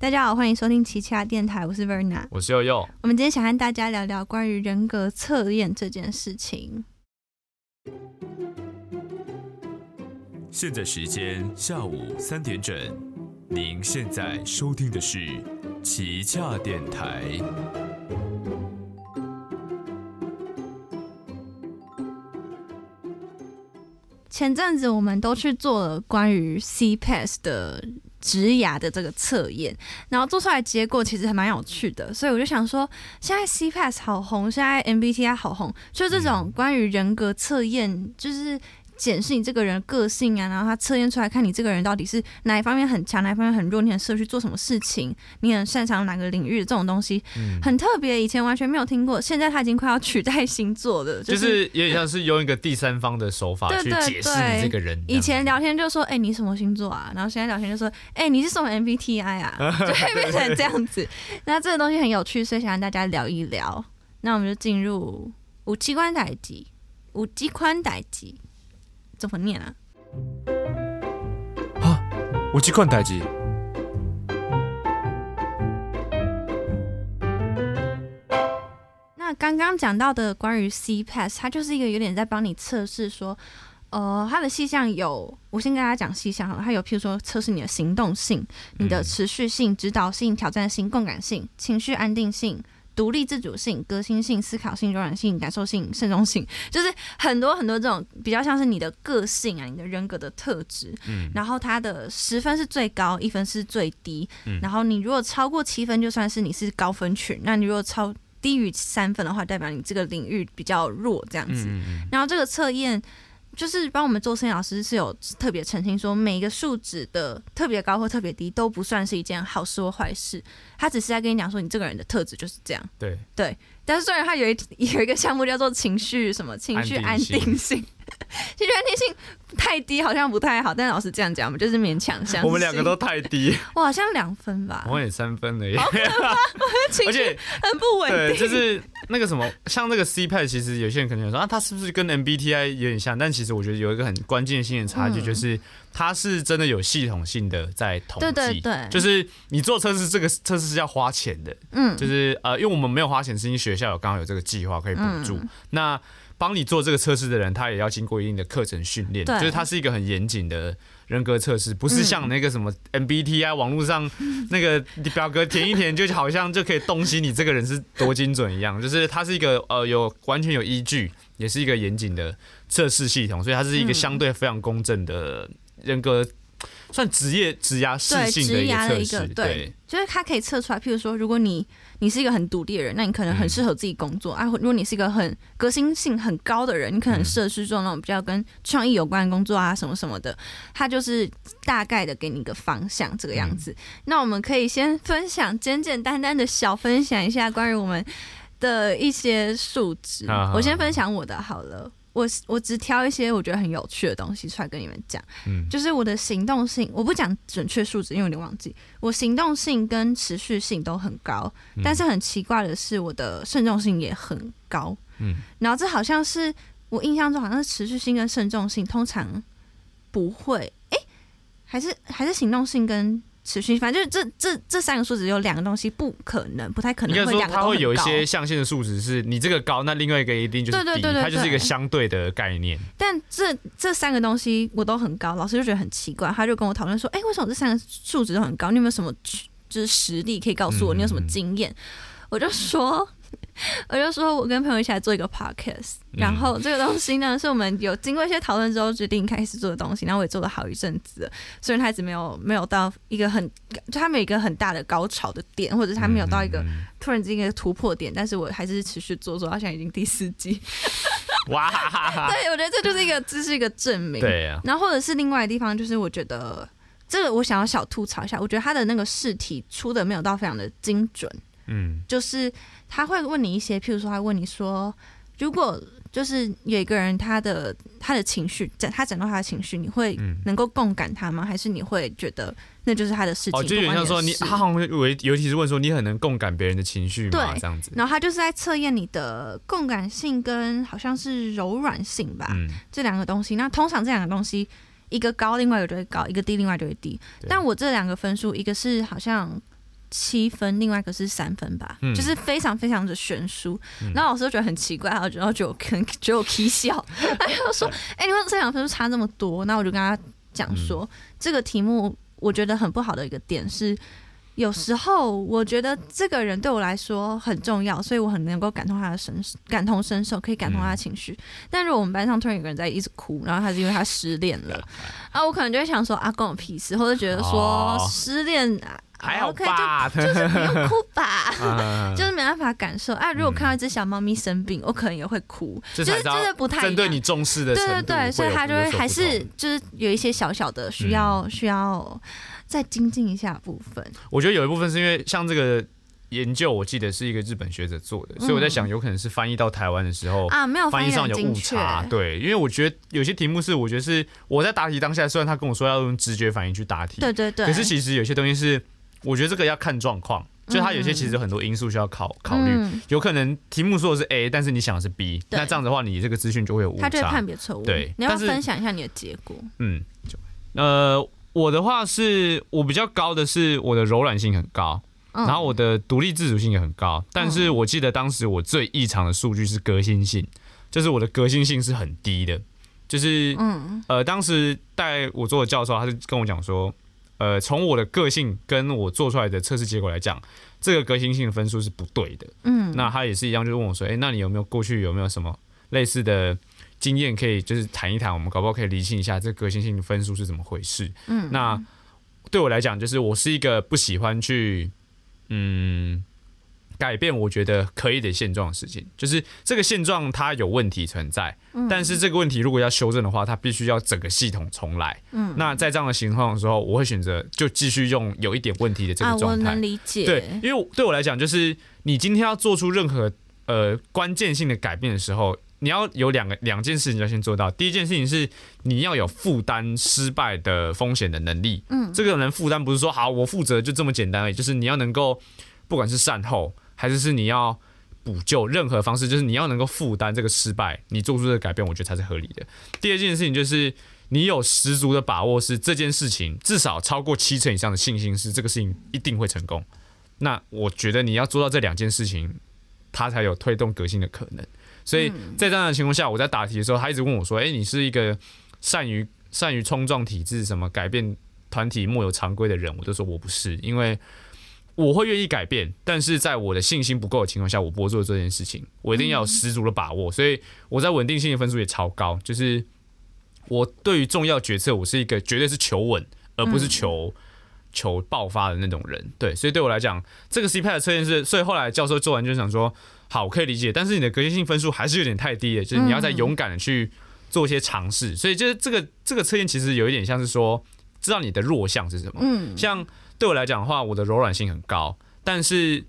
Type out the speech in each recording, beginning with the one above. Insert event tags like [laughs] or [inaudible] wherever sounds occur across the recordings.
大家好，欢迎收听奇奇电台，我是 Verna，我是悠悠。我们今天想和大家聊聊关于人格测验这件事情。现在时间下午三点整，您现在收听的是奇恰电台。前阵子我们都去做了关于 CPAS 的职涯的这个测验，然后做出来结果其实还蛮有趣的，所以我就想说，现在 CPAS 好红，现在 MBTI 好红，就这种关于人格测验，就是。检视你这个人个性啊，然后他测验出来看你这个人到底是哪一方面很强，哪一方面很弱，你很适合去做什么事情，你很擅长哪个领域，这种东西很特别，以前完全没有听过，现在他已经快要取代星座了，[laughs] 就是有点像是用一个第三方的手法去解释你这个人。以前聊天就说，哎，你什么星座啊？然后现在聊天就说，哎，你是什么 MBTI 啊？[laughs] 就会变成这样子。[laughs] 那这个东西很有趣，所以想让大家聊一聊。那我们就进入五机关代级，五机宽代级。怎么念啊？啊，我去看代志。那刚刚讲到的关于 C Pass，它就是一个有点在帮你测试说，呃，它的细项有，我先跟大家讲细项哈，它有譬如说测试你的行动性、你的持续性、指导性、挑战性、共感性、情绪安定性。独立自主性、革新性、思考性、柔软性、感受性、慎重性，就是很多很多这种比较像是你的个性啊，你的人格的特质。嗯，然后它的十分是最高，一分是最低。嗯，然后你如果超过七分，就算是你是高分群；那你如果超低于三分的话，代表你这个领域比较弱，这样子。然后这个测验。就是帮我们做生老师是有特别澄清说，每一个数值的特别高或特别低都不算是一件好事或坏事，他只是在跟你讲说，你这个人的特质就是这样。对对，但是虽然他有一有一个项目叫做情绪什么情绪安定性。[laughs] 其实安定性太低，好像不太好。但老师这样讲，我们就是勉强相信。我们两个都太低，[laughs] 我好像两分吧。我也三分了，耶，[laughs] 而且很不稳定。对，就是那个什么，像那个 C 派，其实有些人可能说啊，它是不是跟 MBTI 有点像？但其实我觉得有一个很关键性的差距，就是它是真的有系统性的在统计。对对对，就是你做测试，这个测试是要花钱的。嗯，就是呃，因为我们没有花钱，是因为学校有刚好有这个计划可以补助。那帮你做这个测试的人，他也要经过一定的课程训练，就是它是一个很严谨的人格测试，不是像那个什么 MBTI 网络上那个表格填一填，就好像就可以洞悉你这个人是多精准一样。[laughs] 就是它是一个呃有完全有依据，也是一个严谨的测试系统，所以它是一个相对非常公正的人格。算职业职涯适性的一个测试，对，就是它可以测出来。譬如说，如果你你是一个很独立的人，那你可能很适合自己工作啊；如果你是一个很革新性很高的人，你可能适合去做那种比较跟创意有关的工作啊，什么什么的。他就是大概的给你一个方向，这个样子。那我们可以先分享简简单单的小分享一下关于我们的一些数值。我先分享我的好了。我我只挑一些我觉得很有趣的东西出来跟你们讲，嗯，就是我的行动性，我不讲准确数值，因为有点忘记。我行动性跟持续性都很高，但是很奇怪的是，我的慎重性也很高，嗯。然后这好像是我印象中好像是持续性跟慎重性通常不会，哎，还是还是行动性跟。持续，反正就这这这三个数值有两个东西不可能，不太可能会两个它会有一些象限的数值，是你这个高，那另外一个一定就是低，它就是一个相对的概念。但这这三个东西我都很高，老师就觉得很奇怪，他就跟我讨论说：“哎，为什么这三个数值都很高？你有没有什么就是实力可以告诉我？你有什么经验？”我就说。[laughs] 我就说，我跟朋友一起来做一个 podcast，然后这个东西呢，是我们有经过一些讨论之后决定开始做的东西，然后我也做了好一阵子，虽然它一直没有没有到一个很，就它没有一个很大的高潮的点，或者它没有到一个突然之间一个突破点，但是我还是持续做，做到现在已经第四季。哇哈哈！[laughs] 对，我觉得这就是一个，这是一个证明。对呀。然后或者是另外的地方，就是我觉得这个我想要小吐槽一下，我觉得他的那个试题出的没有到非常的精准。嗯，就是他会问你一些，譬如说，他问你说，如果就是有一个人他的他的情绪，展他展露他的情绪，你会能够共感他吗？还是你会觉得那就是他的事情？哦，就有点像说你，他好像为尤其是问说，你很能共感别人的情绪吗？这样子。然后他就是在测验你的共感性跟好像是柔软性吧，这两个东西。那通常这两个东西，一个高，另外一个就会高；一个低，另外就会低。但我这两个分数，一个是好像。七分，另外一个是三分吧，就是非常非常的悬殊。然后老师就觉得很奇怪，然后然后就可能觉得我可笑，[laughs] 他就说：“哎，你们这两分数差这么多？”那我就跟他讲说，这个题目我觉得很不好的一个点是。有时候我觉得这个人对我来说很重要，所以我很能够感同他的身感同身受，可以感同他的情绪。但如果我们班上突然有个人在一直哭，然后他是因为他失恋了，[laughs] 啊，我可能就会想说啊，关我屁事，或者觉得说失恋还好吧，就是不用哭吧，[laughs] 就是没办法感受。啊，如果看到一只小猫咪生病，我可能也会哭，就是就是不太针对你重视的，对对对，所以它就会还是就是有一些小小的需要需要。再精进一下部分，我觉得有一部分是因为像这个研究，我记得是一个日本学者做的，所以我在想，有可能是翻译到台湾的时候啊，没有翻译上有误差。对，因为我觉得有些题目是，我觉得是我在答题当下，虽然他跟我说要用直觉反应去答题，对对对，可是其实有些东西是，我觉得这个要看状况，就他有些其实有很多因素需要考考虑，有可能题目说的是 A，但是你想的是 B，那这样的话，你这个资讯就会有误差，他就会判别错误。对，你要分享一下你的结果。嗯，呃。我的话是我比较高的是我的柔软性很高，然后我的独立自主性也很高，但是我记得当时我最异常的数据是革新性，就是我的革新性是很低的，就是嗯。呃当时带我做的教授他就跟我讲说，呃从我的个性跟我做出来的测试结果来讲，这个革新性的分数是不对的，嗯，那他也是一样，就问我说，哎，那你有没有过去有没有什么类似的？经验可以就是谈一谈，我们搞不好可以理清一下这革新性的分数是怎么回事。嗯，那对我来讲，就是我是一个不喜欢去嗯改变我觉得可以的现状的事情。就是这个现状它有问题存在，但是这个问题如果要修正的话，它必须要整个系统重来。嗯，那在这样的情况的时候，我会选择就继续用有一点问题的这个状态。我能理解。对，因为对我来讲，就是你今天要做出任何呃关键性的改变的时候。你要有两个两件事情要先做到。第一件事情是你要有负担失败的风险的能力。嗯，这个人负担不是说好我负责就这么简单而已，就是你要能够不管是善后还是是你要补救任何方式，就是你要能够负担这个失败，你做出这个改变，我觉得才是合理的。第二件事情就是你有十足的把握是这件事情至少超过七成以上的信心是这个事情一定会成功。那我觉得你要做到这两件事情，它才有推动革新的可能。所以在这样的情况下，我在答题的时候，他一直问我说：“哎，你是一个善于善于冲撞体制、什么改变团体莫有常规的人？”我就说我不是，因为我会愿意改变，但是在我的信心不够的情况下，我不会做这件事情。我一定要有十足的把握，所以我在稳定性的分数也超高。就是我对于重要决策，我是一个绝对是求稳，而不是求求爆发的那种人。对，所以对我来讲，这个 C 派的测验是，所以后来教授做完就想说。好，我可以理解，但是你的革新性分数还是有点太低了，就是你要再勇敢的去做一些尝试。所以就是这个这个测验其实有一点像是说，知道你的弱项是什么。嗯，像对我来讲的话，我的柔软性很高，但是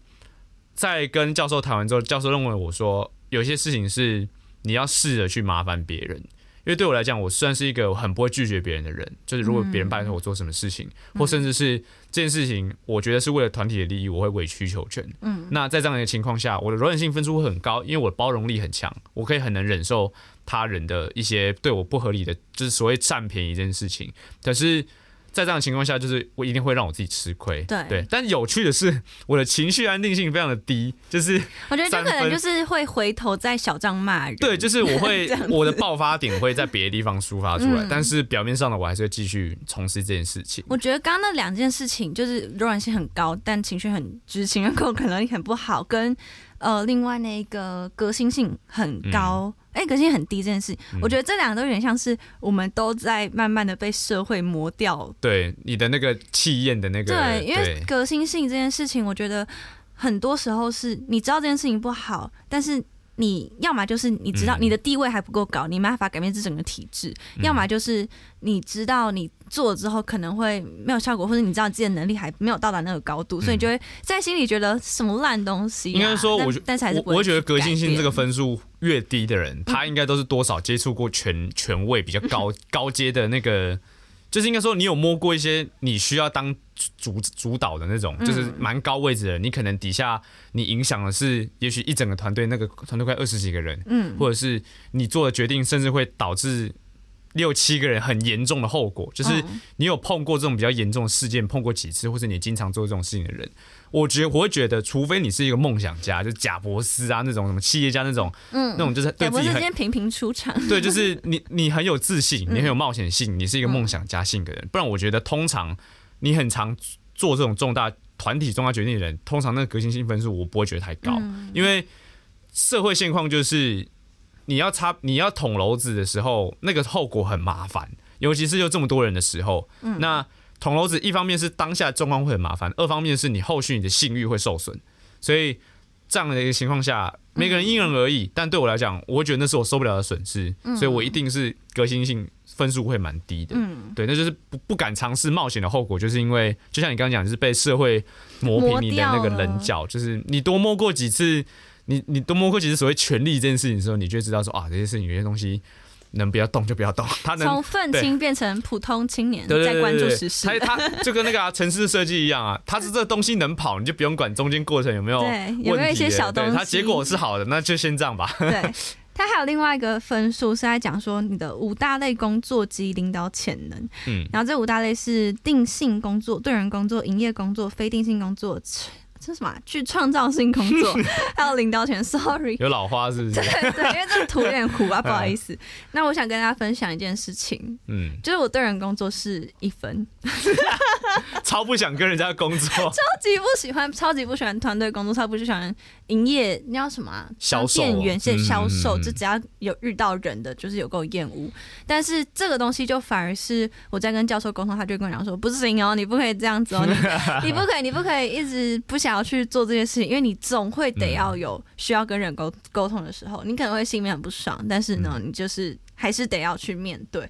在跟教授谈完之后，教授认为我说有些事情是你要试着去麻烦别人。因为对我来讲，我算是一个很不会拒绝别人的人。就是如果别人拜托我做什么事情，或甚至是这件事情，我觉得是为了团体的利益，我会委曲求全。嗯，那在这样的情况下，我的柔软性分数会很高，因为我的包容力很强，我可以很能忍受他人的一些对我不合理的，就是所谓占便宜这件事情。可是。在这样的情况下，就是我一定会让我自己吃亏。对对，但有趣的是，我的情绪安定性非常的低，就是我觉得这可能就是会回头在小账骂人。对，就是我会 [laughs] 我的爆发点会在别的地方抒发出来，但是表面上的我还是会继续从事这件事情。我觉得刚刚那两件事情，就是柔软性很高，但情绪很就是情绪控可能很不好，跟呃另外那个革新性很高。哎，革新很低这件事，我觉得这两个都有点像是我们都在慢慢的被社会磨掉。对你的那个气焰的那个，对，因为革新性这件事情，我觉得很多时候是你知道这件事情不好，但是。你要么就是你知道你的地位还不够高，你没办法改变这整个体制；要么就是你知道你做了之后可能会没有效果，或者你知道自己的能力还没有到达那个高度，所以你就会在心里觉得什么烂东西。应该说，我但是还是我会觉得革新性这个分数越低的人，他应该都是多少接触过权权位比较高 [laughs] 高阶的那个。就是应该说，你有摸过一些你需要当主主导的那种，就是蛮高位置的。你可能底下你影响的是，也许一整个团队，那个团队快二十几个人，嗯，或者是你做的决定，甚至会导致六七个人很严重的后果，就是你有碰过这种比较严重的事件，碰过几次，或者你经常做这种事情的人，我觉我会觉得，除非你是一个梦想家，就贾博斯啊那种什么企业家那种，嗯，那种就是对自己很频频出场，[laughs] 对，就是你你很有自信，你很有冒险性，你是一个梦想家性格的人，不然我觉得通常你很常做这种重大团体重大决定的人，通常那个革新性分数我不会觉得太高，因为社会现况就是。你要插你要捅娄子的时候，那个后果很麻烦，尤其是有这么多人的时候。嗯，那捅娄子一方面是当下状况会很麻烦，二方面是你后续你的信誉会受损。所以这样的一个情况下，每个人因人而异。但对我来讲，我觉得那是我受不了的损失，所以我一定是革新性分数会蛮低的。嗯，对，那就是不不敢尝试冒险的后果，就是因为就像你刚刚讲，就是被社会磨平你的那个棱角，就是你多摸过几次。你你多摸过几次所谓权力这件事情的时候，你就知道说啊，这些事情有些东西能不要动就不要动。[laughs] 他能从愤青变成普通青年，在关注时事。他他 [laughs] 就跟那个城市设计一样啊，他是这东西能跑，你就不用管中间过程有没有有没有一些小东西。他结果是好的，那就先这样吧。对 [laughs] 他还有另外一个分数是在讲说你的五大类工作及领导潜能。嗯，然后这五大类是定性工作、对人工作、营业工作、非定性工作。这什么？去创造性工作，[laughs] 还有领导权？Sorry，有老花是不是？对对，因为这个图有点糊啊，[laughs] 不好意思。那我想跟大家分享一件事情，嗯，就是我对人工作是一分，[laughs] 超不想跟人家工作，超级不喜欢，超级不喜欢团队工作，超不喜欢营业，你要什么？销售员、现销售，就只要有遇到人的，就是有够厌恶。但是这个东西就反而是我在跟教授沟通，他就跟我讲说，不行哦，你不可以这样子哦，你 [laughs] 你不可以，你不可以一直不想。想要去做这件事情，因为你总会得要有需要跟人沟沟通的时候，你可能会心里面很不爽，但是呢，你就是还是得要去面对。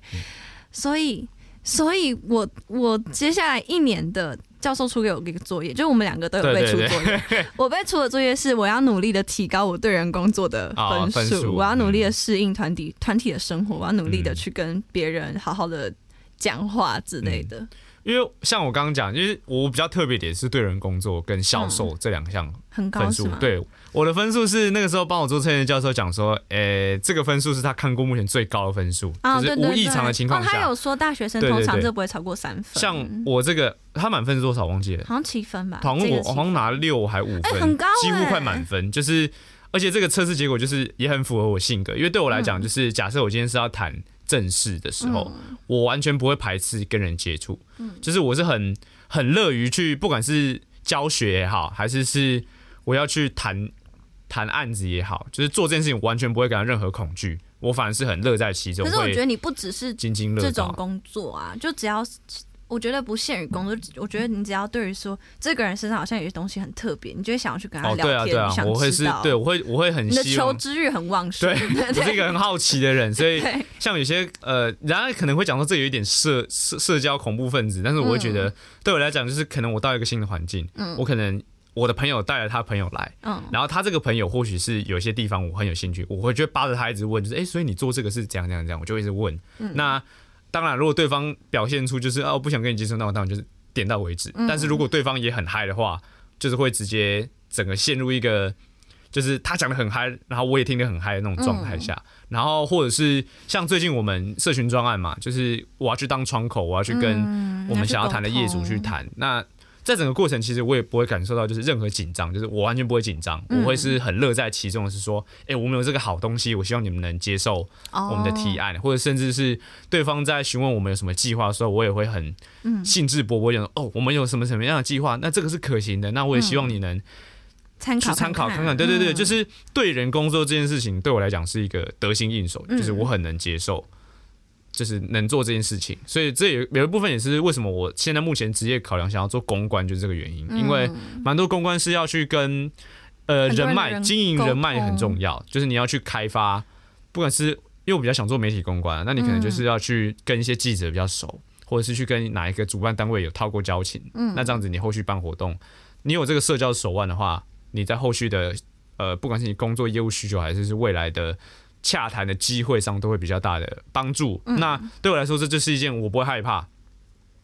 所以，所以我我接下来一年的教授出给我一个作业，就是我们两个都有被出作业。[laughs] 我被出的作业是，我要努力的提高我对人工作的分数，我要努力的适应团体团体的生活，我要努力的去跟别人好好的讲话之类的。因为像我刚刚讲，就是我比较特别点是对人工作跟销售这两项分数。对，我的分数是那个时候帮我做测验的教授讲说，诶，这个分数是他看过目前最高的分数，就是无异常的情况下。他有说大学生通常都不会超过三分。像我这个，他满分是多少？忘记了，好像七分吧。好像我好像拿六还五分，很高，几乎快满分。就是而且这个测试结果就是也很符合我性格，因为对我来讲，就是假设我今天是要谈。正事的时候，我完全不会排斥跟人接触，就是我是很很乐于去，不管是教学也好，还是是我要去谈谈案子也好，就是做这件事情完全不会感到任何恐惧，我反而是很乐在其中。可是我觉得你不只是津津乐这种工作啊，就只要。我觉得不限于工作，我觉得你只要对于说这个人身上好像有些东西很特别，你就会想要去跟他聊天，想知道。对，我会我会很你的求知欲很旺盛。对，[laughs] 我是一个很好奇的人，所以像有些呃，然而可能会讲说这有一点社社社交恐怖分子，但是我会觉得对我来讲，就是可能我到一个新的环境，嗯，我可能我的朋友带了他朋友来，嗯，然后他这个朋友或许是有些地方我很有兴趣，我会觉得扒着他一直问，就是哎，所以你做这个是怎样怎样怎样，我就一直问，那。当然，如果对方表现出就是哦不想跟你接触，那我当然就是点到为止。但是如果对方也很嗨的话，就是会直接整个陷入一个就是他讲的很嗨，然后我也听得很嗨的那种状态下。然后或者是像最近我们社群专案嘛，就是我要去当窗口，我要去跟我们想要谈的业主去谈那。在整个过程，其实我也不会感受到就是任何紧张，就是我完全不会紧张，我会是很乐在其中的是说，哎，我们有这个好东西，我希望你们能接受我们的提案，或者甚至是对方在询问我们有什么计划的时候，我也会很兴致勃勃讲，哦，我们有什么什么样的计划，那这个是可行的，那我也希望你能参考参考看看，对对对，就是对人工作这件事情，对我来讲是一个得心应手，就是我很能接受。就是能做这件事情，所以这有有一部分也是为什么我现在目前职业考量想要做公关，就是这个原因。因为蛮多公关是要去跟呃人脉经营人脉很重要，就是你要去开发，不管是因为我比较想做媒体公关，那你可能就是要去跟一些记者比较熟，或者是去跟哪一个主办单位有套过交情。嗯，那这样子你后续办活动，你有这个社交手腕的话，你在后续的呃不管是你工作业务需求，还是是未来的。洽谈的机会上都会比较大的帮助。那对我来说，这就是一件我不会害怕。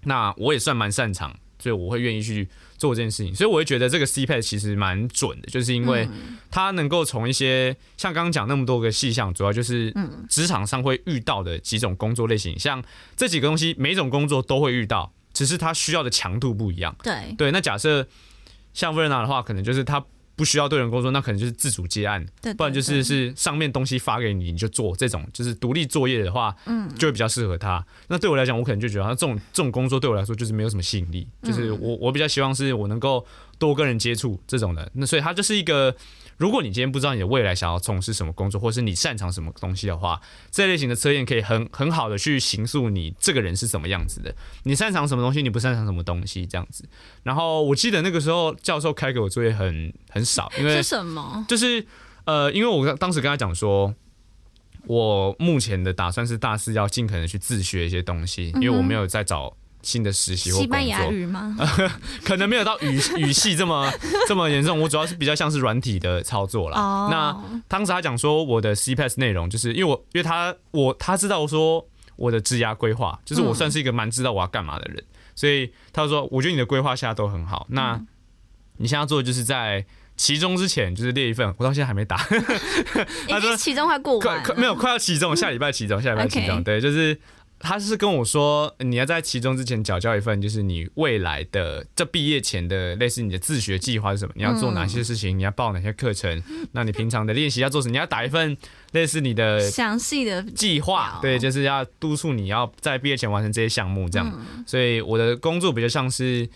那我也算蛮擅长，所以我会愿意去做这件事情，所以我会觉得这个 C P 其实蛮准的，就是因为它能够从一些像刚刚讲那么多个细项，主要就是职场上会遇到的几种工作类型，像这几个东西，每种工作都会遇到，只是它需要的强度不一样。对对，那假设像 Verna 的话，可能就是他。不需要对人工作，那可能就是自主接案，不然就是是上面东西发给你，你就做这种，就是独立作业的话，嗯，就会比较适合他。那对我来讲，我可能就觉得，他这种这种工作对我来说就是没有什么吸引力，就是我我比较希望是我能够多跟人接触这种的。那所以他就是一个。如果你今天不知道你的未来想要从事什么工作，或是你擅长什么东西的话，这类型的测验可以很很好的去形塑你这个人是什么样子的。你擅长什么东西，你不擅长什么东西，这样子。然后我记得那个时候教授开给我作业很很少，[laughs] 因为是什么？就是呃，因为我当时跟他讲说，我目前的打算是大四要尽可能去自学一些东西，因为我没有在找。新的实习西班牙语吗？[laughs] 可能没有到语语系这么 [laughs] 这么严重。我主要是比较像是软体的操作啦。那当时他讲说我的 C P S 内容，就是因为我因为他我他知道说我的职涯规划，就是我算是一个蛮知道我要干嘛的人，所以他说我觉得你的规划现在都很好。那你现在做的就是在期中之前就是列一份，我到现在还没打。他说期中快过快快没有快要期中，下礼拜期中，下礼拜期中，[laughs] 对，就是。他是跟我说，你要在其中之前缴交一份，就是你未来的这毕业前的类似你的自学计划是什么？你要做哪些事情？你要报哪些课程？那你平常的练习要做什么？你要打一份类似你的详细的计划，对，就是要督促你要在毕业前完成这些项目，这样。所以我的工作比较像是。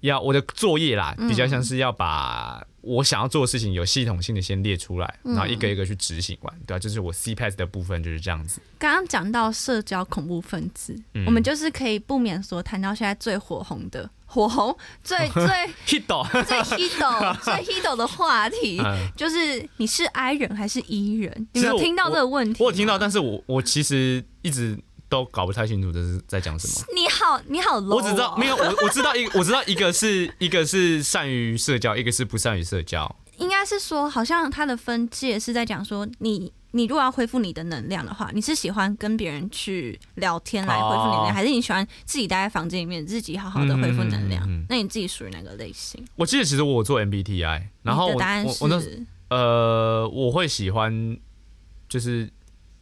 要我的作业啦，比较像是要把我想要做的事情有系统性的先列出来，然后一个一个去执行完，对吧？就是我 C p a s 的部分就是这样子。刚刚讲到社交恐怖分子，我们就是可以不免说谈到现在最火红的火红最 [laughs] 最 hit 最 hit 最 hit 的话题，[laughs] 就是你是 I 人还是 E 人？你有听到这个问题？我有听到，但是我我其实一直。都搞不太清楚这是在讲什么。你好，你好。我只知道没有我，我知道一，我知道一个是一个是善于社交，一个是不善于社交。应该是说，好像它的分界是在讲说，你你如果要恢复你的能量的话，你是喜欢跟别人去聊天来恢复能量，还是你喜欢自己待在房间里面自己好好的恢复能量？那你自己属于哪个类型？我记得其实我做 MBTI，然后我我那呃，我会喜欢就是。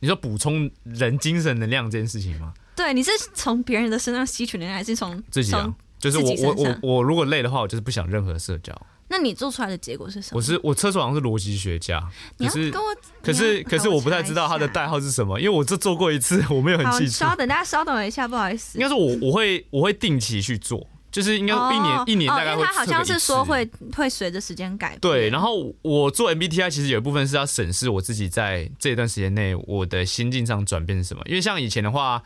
你说补充人精神能量这件事情吗？对，你是从别人的身上吸取能量，还是从自己啊？就是我我我我如果累的话，我就是不想任何社交。那你做出来的结果是什么？我是我测出好像是逻辑学家，可是跟我可是可是我不太知道他的代号是什么，因为我这做过一次，我没有很记住。稍等，大家稍等一下，不好意思。应该说我我会我会定期去做。就是应该一年一年大概会他好像是说会会随着时间改变。对，然后我做 MBTI 其实有一部分是要审视我自己在这段时间内我的心境上转变是什么。因为像以前的话，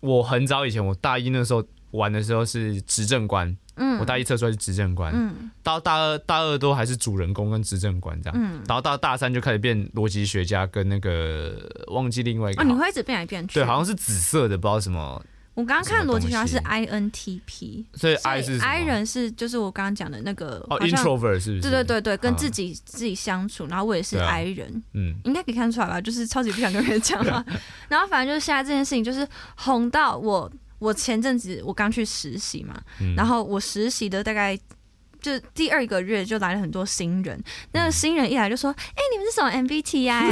我很早以前我大一那时候玩的时候是执政官，嗯，我大一测出来是执政官，嗯，到大二大二都还是主人公跟执政官这样，嗯，然后到大三就开始变逻辑学家跟那个忘记另外一个，哦，你会一直变来变去，对，好像是紫色的，不知道什么。我刚刚看逻辑学家是 I N T P，所以 I 是 I 人是就是我刚刚讲的那个哦，introvert 是不是？对对对对，跟自己自己相处，然后我也是 I 人，嗯，应该可以看出来吧？就是超级不想跟别人讲话，[laughs] 然后反正就是现在这件事情就是红到我，我前阵子我刚去实习嘛，然后我实习的大概。就第二个月就来了很多新人，那个新人一来就说：“哎，你们是什么 MBTI？”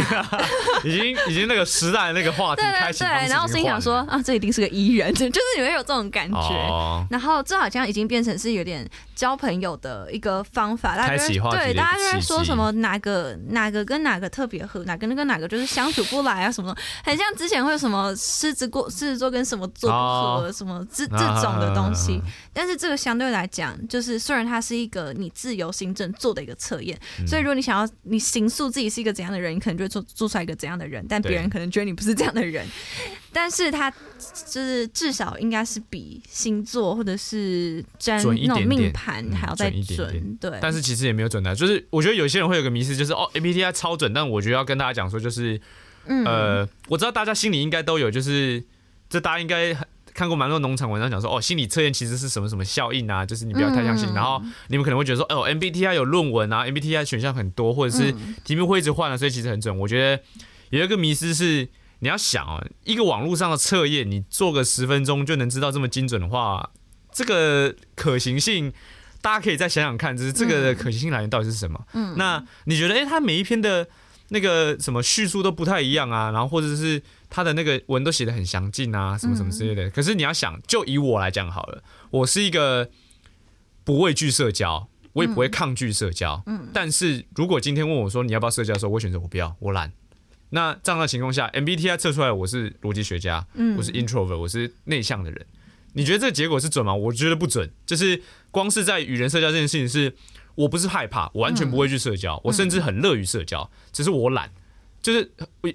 [laughs] 已经已经那个时代那个话题开始。对对对，然后心想说：“啊，这一定是个 E 人，[laughs] 就是你会有这种感觉。”然后这好像已经变成是有点交朋友的一个方法。大家对大家就在说什么哪个哪个跟哪个特别合，哪个跟哪个就是相处不来啊什么，很像之前会有什么狮子过狮子座跟什么座不合什么这这种的东西。但是这个相对来讲，就是虽然它是。一个你自由行政做的一个测验，所以如果你想要你形塑自己是一个怎样的人，你可能就会做做出来一个怎样的人，但别人可能觉得你不是这样的人，但是他就是至少应该是比星座或者是占那种命盘还要再准，对。但是其实也没有准的，就是我觉得有些人会有个迷思，就是哦 MBTI 超准，但我觉得要跟大家讲说，就是呃，我知道大家心里应该都有，就是这大家应该很。看过蛮多农场文章讲说，哦，心理测验其实是什么什么效应啊？就是你不要太相信。然后你们可能会觉得说，哦，MBTI 有论文啊，MBTI 选项很多，或者是题目会一直换啊，所以其实很准。我觉得有一个迷思是，你要想哦，一个网络上的测验，你做个十分钟就能知道这么精准的话，这个可行性大家可以再想想看，就是这个的可行性来源到底是什么？嗯，那你觉得，哎，它每一篇的那个什么叙述都不太一样啊，然后或者是他的那个文都写的很详尽啊，什么什么之类的。可是你要想，就以我来讲好了，我是一个不畏惧社交，我也不会抗拒社交。嗯，但是如果今天问我说你要不要社交的时候，我选择我不要，我懒。那这样的情况下，MBTI 测出来我是逻辑学家，嗯我是 introvert，我是内向的人。你觉得这个结果是准吗？我觉得不准。就是光是在与人社交这件事情，是我不是害怕，我完全不会去社交，我甚至很乐于社交，只是我懒。就是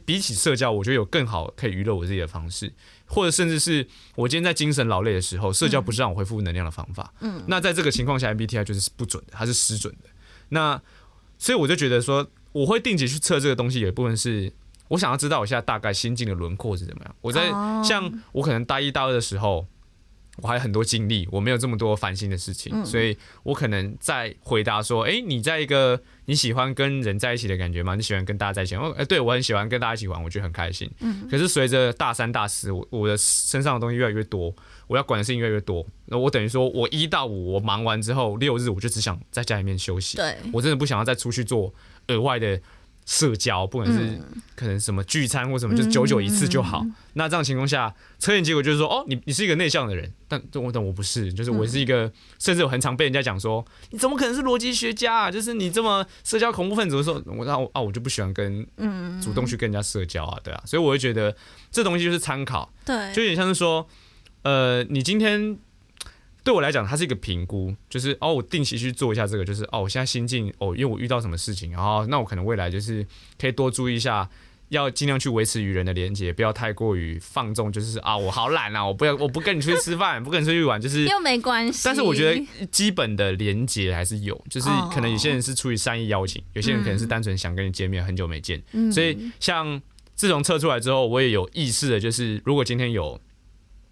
比起社交，我觉得有更好可以娱乐我自己的方式，或者甚至是我今天在精神劳累的时候，社交不是让我恢复能量的方法。嗯，那在这个情况下，MBTI 就是不准的，它是失准的。那所以我就觉得说，我会定期去测这个东西，有一部分是。我想要知道我现在大概心境的轮廓是怎么样。我在像我可能大一、大二的时候，我还有很多精力，我没有这么多烦心的事情，所以我可能在回答说：“哎，你在一个你喜欢跟人在一起的感觉吗？你喜欢跟大家在一起？”哦，哎，对我很喜欢跟大家一起玩，我觉得很开心。嗯。可是随着大三、大四，我我的身上的东西越来越多，我要管的事情越来越多，那我等于说我一到五我忙完之后，六日我就只想在家里面休息。对，我真的不想要再出去做额外的。社交，不管是可能什么聚餐或什么，就是久久一次就好。那这样情况下，测验结果就是说，哦，你你是一个内向的人，但我等我不是，就是我是一个，甚至我很常被人家讲说，你怎么可能是逻辑学家啊？就是你这么社交恐怖分子的时候，我那啊，我就不喜欢跟主动去跟人家社交啊，对啊，所以我会觉得这东西就是参考，对，就有点像是说，呃，你今天。对我来讲，它是一个评估，就是哦，我定期去做一下这个，就是哦，我现在心境哦，因为我遇到什么事情，然后那我可能未来就是可以多注意一下，要尽量去维持与人的连接，不要太过于放纵，就是啊，我好懒啊，我不要，我不跟你出去吃饭，不跟你出去玩，就是又没关系。但是我觉得基本的连接还是有，就是可能有些人是出于善意邀请，有些人可能是单纯想跟你见面，很久没见，所以像自从测出来之后，我也有意识的，就是如果今天有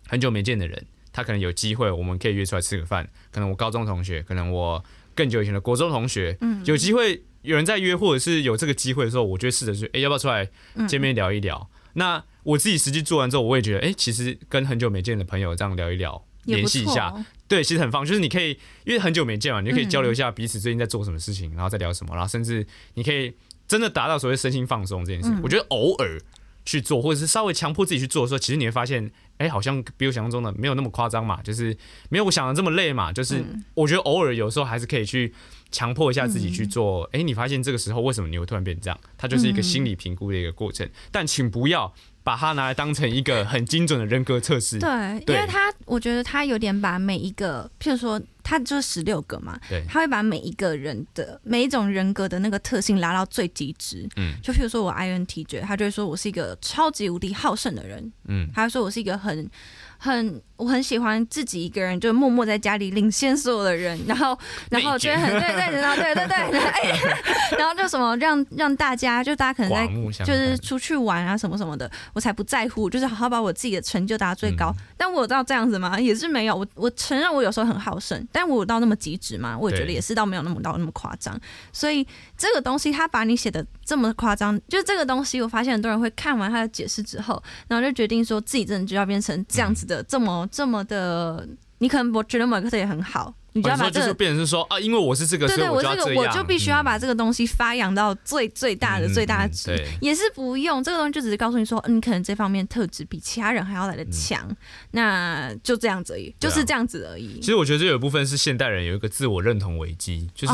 很久没见的人。他可能有机会，我们可以约出来吃个饭。可能我高中同学，可能我更久以前的国中同学，嗯，有机会有人在约，或者是有这个机会的时候，我就试着去，哎，要不要出来见面聊一聊？那我自己实际做完之后，我也觉得，哎，其实跟很久没见的朋友这样聊一聊，联系一下，对，其实很放，就是你可以因为很久没见嘛，你就可以交流一下彼此最近在做什么事情，然后再聊什么，然后甚至你可以真的达到所谓身心放松这件事。我觉得偶尔去做，或者是稍微强迫自己去做的时候，其实你会发现。哎，好像比我想象中的没有那么夸张嘛，就是没有我想的这么累嘛。就是我觉得偶尔有时候还是可以去强迫一下自己去做。哎，你发现这个时候为什么你会突然变这样？它就是一个心理评估的一个过程。但请不要把它拿来当成一个很精准的人格测试。对，因为它我觉得它有点把每一个，譬如说。他就是十六个嘛，对，他会把每一个人的每一种人格的那个特性拉到最极致。嗯，就譬如说我 INTJ，他就会说我是一个超级无敌好胜的人。嗯，他说我是一个很。很，我很喜欢自己一个人，就默默在家里领先所有的人，[laughs] 然后，然后觉得很对对，对对对，[laughs] 然后就什么让让大家，就大家可能在就是出去玩啊什么什么的，我才不在乎，就是好好把我自己的成就达到最高。但我有到这样子吗？也是没有。我我承认我有时候很好胜，但我有到那么极致吗？我也觉得也是到没有那么到那么夸张。所以这个东西他把你写的这么夸张，就这个东西，我发现很多人会看完他的解释之后，然后就决定说自己真的就要变成这样子。的这么这么的，你可能我觉得某个特点很好，你就要把这个变成是说啊，因为我是这个，对对，我这个我就必须要把这个东西发扬到最最大的最大值，也是不用这个东西就只是告诉你说，你可能这方面特质比其他人还要来的强，那就这样子而已，就是这样子而已。其实我觉得这有一部分是现代人有一个自我认同危机，就是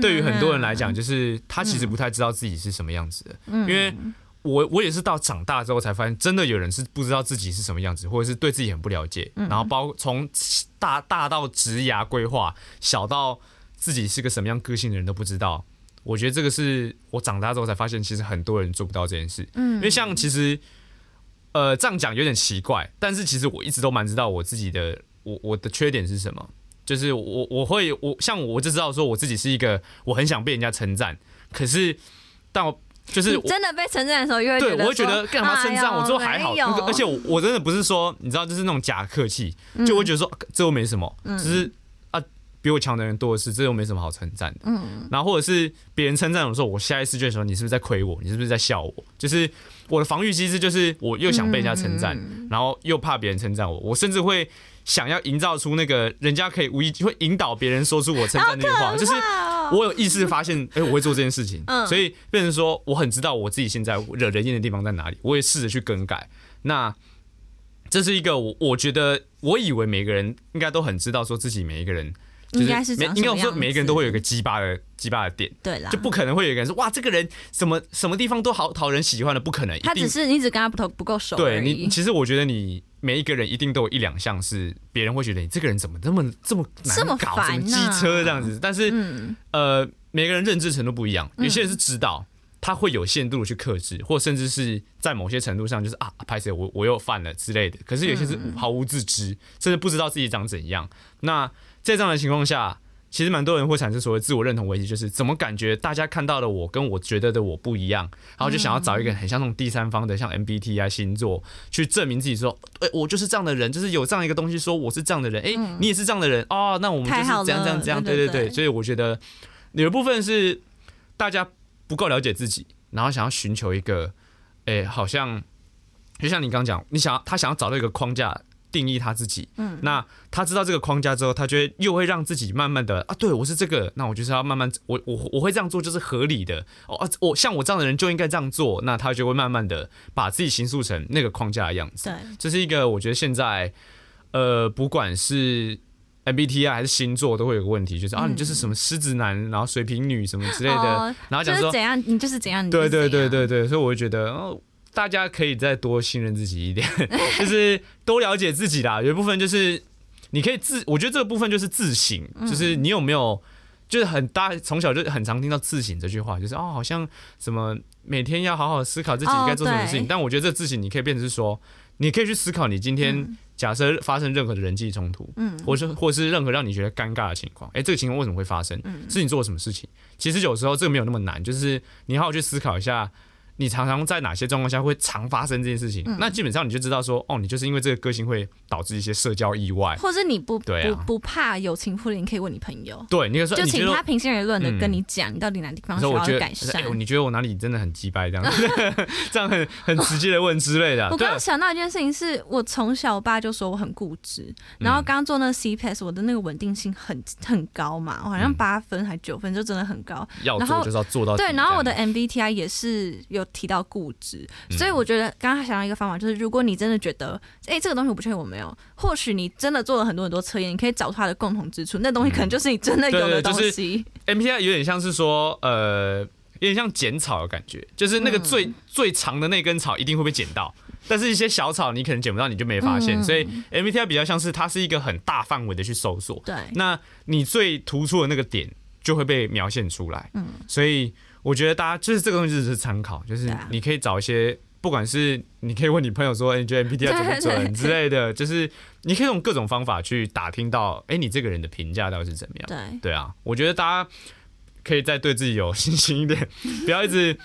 对于很多人来讲，就是他其实不太知道自己是什么样子的，因为。我我也是到长大之后才发现，真的有人是不知道自己是什么样子，或者是对自己很不了解。然后包从大大到职涯规划，小到自己是个什么样个性的人都不知道。我觉得这个是我长大之后才发现，其实很多人做不到这件事。嗯，因为像其实，呃，这样讲有点奇怪，但是其实我一直都蛮知道我自己的，我我的缺点是什么。就是我我会我像我就知道说我自己是一个我很想被人家称赞，可是但我。就是真的被称赞的时候，又会对我会觉得干嘛称赞我？之后还好，而且我我真的不是说，你知道，就是那种假客气，就会觉得说这又没什么，只是啊，比我强的人多的是，这又没什么好称赞的。嗯，然后或者是别人称赞我说，我下一次就说你是不是在亏我？你是不是在笑我？就是我的防御机制，就是我又想被人家称赞，然后又怕别人称赞我，我甚至会想要营造出那个人家可以无意会引导别人说出我称赞那句话，就是我有意识发现，哎，我会做这件事情，所以变成说我很知道我自己现在惹人厌的地方在哪里，我也试着去更改。那这是一个我我觉得我以为每个人应该都很知道，说自己每一个人。应该是每应该我说每一个人都会有一个鸡巴的鸡巴的点，对啦，就不可能会有一个人说哇这个人什么什么地方都好讨人喜欢的，不可能。他只是你只跟他不不够熟。对你，其实我觉得你每一个人一定都有一两项是别人会觉得你这个人怎么这么这么难搞，什么机车这样子。但是呃，每个人认知程度不一样，有些人是知道他会有限度去克制，或甚至是在某些程度上就是啊，拍谁我我又犯了之类的。可是有些是毫无自知，甚至不知道自己长怎样。那在这样的情况下。其实蛮多人会产生所谓自我认同危机，就是怎么感觉大家看到的我跟我觉得的我不一样，然后就想要找一个很像那种第三方的，像 MBT 啊星座，去证明自己说，哎，我就是这样的人，就是有这样一个东西说我是这样的人，哎，你也是这样的人哦，那我们就是这样这样这样，对对对，所以我觉得有一部分是大家不够了解自己，然后想要寻求一个，哎，好像就像你刚刚讲，你想要他想要找到一个框架。定义他自己，嗯，那他知道这个框架之后，他觉得又会让自己慢慢的啊，对我是这个，那我就是要慢慢，我我我会这样做就是合理的。哦，我像我这样的人就应该这样做，那他就会慢慢的把自己形塑成那个框架的样子。对，这是一个我觉得现在，呃，不管是 MBTI 还是星座，都会有个问题，就是啊，你就是什么狮子男，然后水瓶女什么之类的，然后讲说怎样，你就是怎样，对对对对对，所以我会觉得哦。大家可以再多信任自己一点，[laughs] 就是多了解自己啦。有一部分就是你可以自，我觉得这个部分就是自省，就是你有没有，就是很大从小就很常听到自省这句话，就是哦，好像什么每天要好好思考自己应该做什么事情。但我觉得这自省你可以变成是说，你可以去思考你今天假设发生任何的人际冲突，嗯，或是或是任何让你觉得尴尬的情况，哎，这个情况为什么会发生？是你做了什么事情？其实有时候这个没有那么难，就是你好好去思考一下。你常常在哪些状况下会常发生这件事情？那基本上你就知道说，哦，你就是因为这个个性会导致一些社交意外，或者你不不不怕友情破裂，你可以问你朋友。对，你可以说，就请他平心而论的跟你讲，你到底哪地方需要改善？你觉得我哪里真的很鸡掰这样？[laughs] [laughs] 这样很很直接的问之类的。我刚刚想到一件事情，是我从小我爸就说我很固执，然后刚刚做那个 C Pass，我的那个稳定性很很高嘛，好像八分还九分，就真的很高。要做就是要做到。对，然后我的 MBTI 也是有提到固执。所以我觉得刚刚想到一个方法，就是如果你真的觉得，哎，这个东西我不确定我没有，或许你真的做了很多很多测验，你可以找出它的共同之处，那东西可能就是你真的有的东西。MPI 有点像是说，呃，有点像剪草的感觉，就是那个最最长的那根草一定会被剪到，但是一些小草你可能剪不到，你就没发现。所以 MPI 比较像是它是一个很大范围的去搜索，对，那你最突出的那个点就会被描现出来，嗯，所以。我觉得大家就是这个东西只是参考，就是你可以找一些，不管是你可以问你朋友说，你觉得 MBTI 准不准之类的，就是你可以用各种方法去打听到，哎，你这个人的评价到底是怎么样？对对啊，我觉得大家可以再对自己有信心一点，[laughs] 不要一直。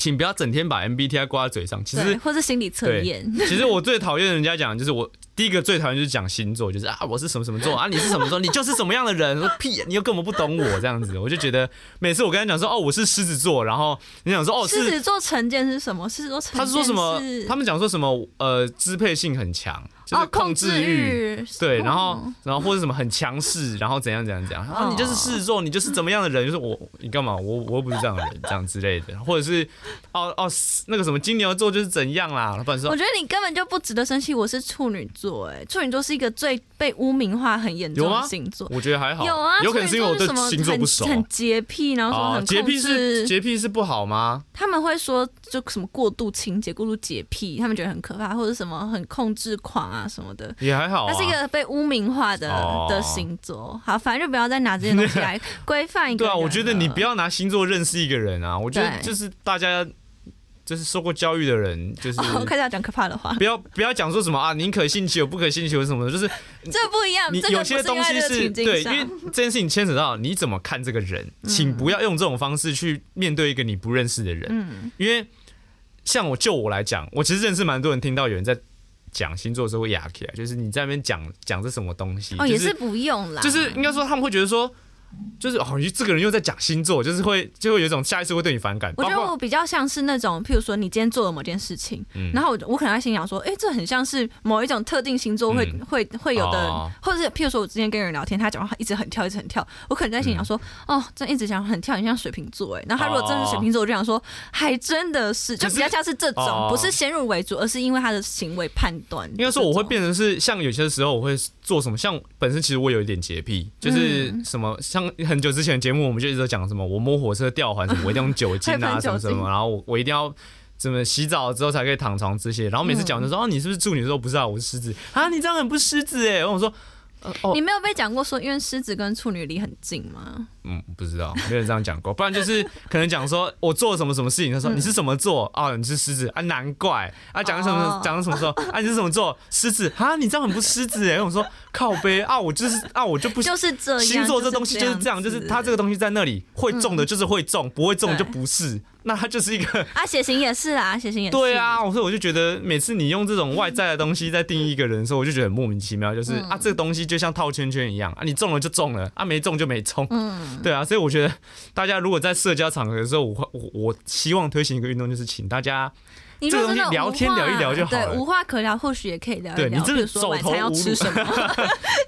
请不要整天把 MBTI 挂在嘴上，其实或是心理测验。其实我最讨厌人家讲，就是我第一个最讨厌就是讲星座，就是啊我是什么什么座啊，你是什么座，[laughs] 你就是什么样的人。说屁，你又根本不懂我这样子，我就觉得每次我跟他讲说哦我是狮子座，然后你想说哦狮子座成见是什么？狮子座成他是说什么？他们讲说什么？呃，支配性很强。就是控制欲，对，然后，然后或者什么很强势，然后怎样怎样怎样，啊，你就是狮子座，你就是怎么样的人？就是我，你干嘛？我我又不是这样的人，这样之类的，[laughs] 或者是，哦哦，那个什么金牛座就是怎样啦？反正说，我觉得你根本就不值得生气。我是处女座，哎，处女座是一个最被污名化很严重的星座。我觉得还好，有啊，有可能是因为我对星座不熟，很洁癖，然后说很洁癖是洁癖是不好吗？他们会说就什么过度清洁、过度洁癖，他们觉得很可怕，或者什么很控制狂啊什么的。也还好，它是一个被污名化的的星座。好，反正就不要再拿这些东西来 [laughs] 规范一个。对啊，我觉得你不要拿星座认识一个人啊。我觉得就是大家就是受过教育的人，[laughs] 就是开始要讲可怕的话。不要不要讲说什么啊，宁可信其有，不可信其无什么的，就是 [laughs] 这不一样。你有些东西是对，因为这件事情牵扯到你怎么看这个人，请不要用这种方式去面对一个你不认识的人。嗯，因为像我就我来讲，我其实认识蛮多人，听到有人在。讲星座的时候会哑起来，就是你在那边讲讲这什么东西，哦，也是不用啦。就是应该说他们会觉得说，就是哦，这个人又在讲星座，就是会就会有一种下意识会对你反感。我觉得我比较像是那种，譬如说你今天做了某件事情，然后我我可能在心想说，哎，这很像是某一种特定星座会会会有的，或者是譬如说我之前跟人聊天，他讲话一直很跳，一直很跳，我可能在心想说，哦，这一直讲很跳，很像水瓶座哎。然后他如果真是水瓶座，我就想说，还真的是，就比较像是这种，不是先入为主，而是因为他的行为判断。应该说我会变成是像有些时候我会做什么，像本身其实我有一点洁癖，就是什么像很久之前的节目。我们就一直讲什么，我摸火车吊环什么，我一定用酒精啊 [laughs] 什么什么，然后我我一定要怎么洗澡之后才可以躺床这些，然后每次讲就说哦你是不是处女？座不是啊，我是狮子啊，你这样很不狮子哎，我说。你没有被讲过说，因为狮子跟处女离很近吗？嗯，不知道，没有这样讲过。不然就是 [laughs] 可能讲说我做了什么什么事情，他说你是什么座啊？你是狮子啊？难怪啊！讲什么讲什么时候啊？你是什么座？狮子啊？你这样很不狮子哎！我说靠背啊，我就是啊，我就不就是这样。星座这东西就是这样，就是它这个东西在那里会中的就是会中，不会中就不是。那它就是一个 [laughs] 啊，血型也是啊，血型也是。对啊，我说我就觉得每次你用这种外在的东西在定义一个人的时候，我就觉得很莫名其妙。就是啊，这个东西就像套圈圈一样啊，你中了就中了啊，没中就没中。嗯，对啊，所以我觉得大家如果在社交场合的时候，我我我希望推行一个运动，就是请大家。这个东西聊天聊一聊就好了，对，无话可聊，或许也可以聊一聊。你真的走投无路，[laughs] [laughs] 之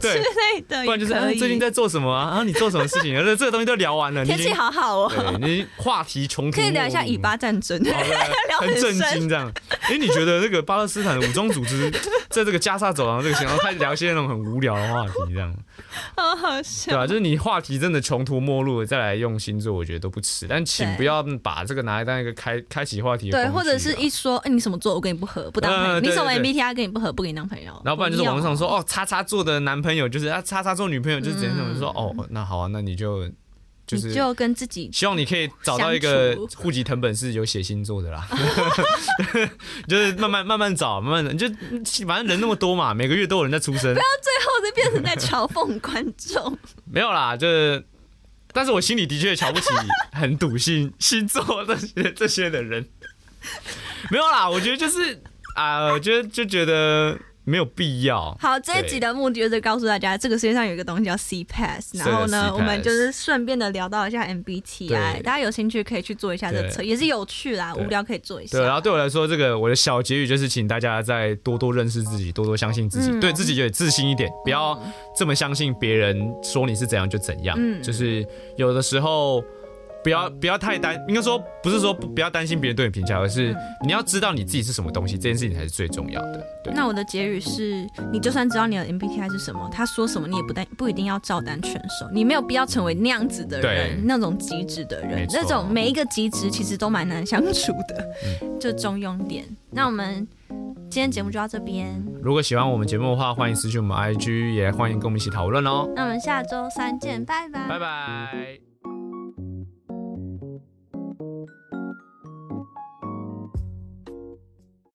类的，不然就是最近在做什么啊？然后你做什么事情？[laughs] 这这个东西都聊完了，天气好好哦。你话题穷途，可以聊一下以巴战争，很震惊这样。哎，你觉得这个巴勒斯坦武装组织在这个加沙走廊这个情况，开始聊一些那种很无聊的话题，这样，好好笑，对吧？就是你话题真的穷途末路，再来用星座，我觉得都不迟。但请不要把这个拿来当一个开开启话题，对，或者是一说，哎，你什么座我？跟你不合，不当朋友。你什么 MBTI 跟你不合，不跟你当朋友。然后不然就是网上说哦，叉叉座的男朋友就是啊，叉叉座女朋友就是怎样怎样。说哦，那好啊，那你就就是就跟自己希望你可以找到一个户籍藤本是有写星座的啦。[laughs] 就是慢慢慢慢找，慢慢就反正人那么多嘛，每个月都有人在出生。不要最后就变成在嘲讽观众。[laughs] 没有啦，就是，但是我心里的确瞧不起很笃信星座这些这些的人。没有啦，我觉得就是啊，我觉得就觉得没有必要。好，这一集的目的就是告诉大家，这个世界上有一个东西叫 C Pass，然后呢，我们就是顺便的聊到一下 MBTI，大家有兴趣可以去做一下这测，也是有趣啦，无聊可以做一下。对，然后对我来说，这个我的小结语就是，请大家再多多认识自己，多多相信自己，对自己有自信一点，不要这么相信别人说你是怎样就怎样，就是有的时候。不要不要太担，应该说不是说不要担心别人对你评价，而是你要知道你自己是什么东西，这件事情才是最重要的。对。那我的结语是，你就算知道你的 MBTI 是什么，他说什么你也不担不一定要照单全收，你没有必要成为那样子的人，那种极致的人，那种每一个极致其实都蛮难相处的，就中庸点。那我们今天节目就到这边。如果喜欢我们节目的话，欢迎私讯我们 IG，也欢迎跟我们一起讨论哦。那我们下周三见，拜拜，拜拜。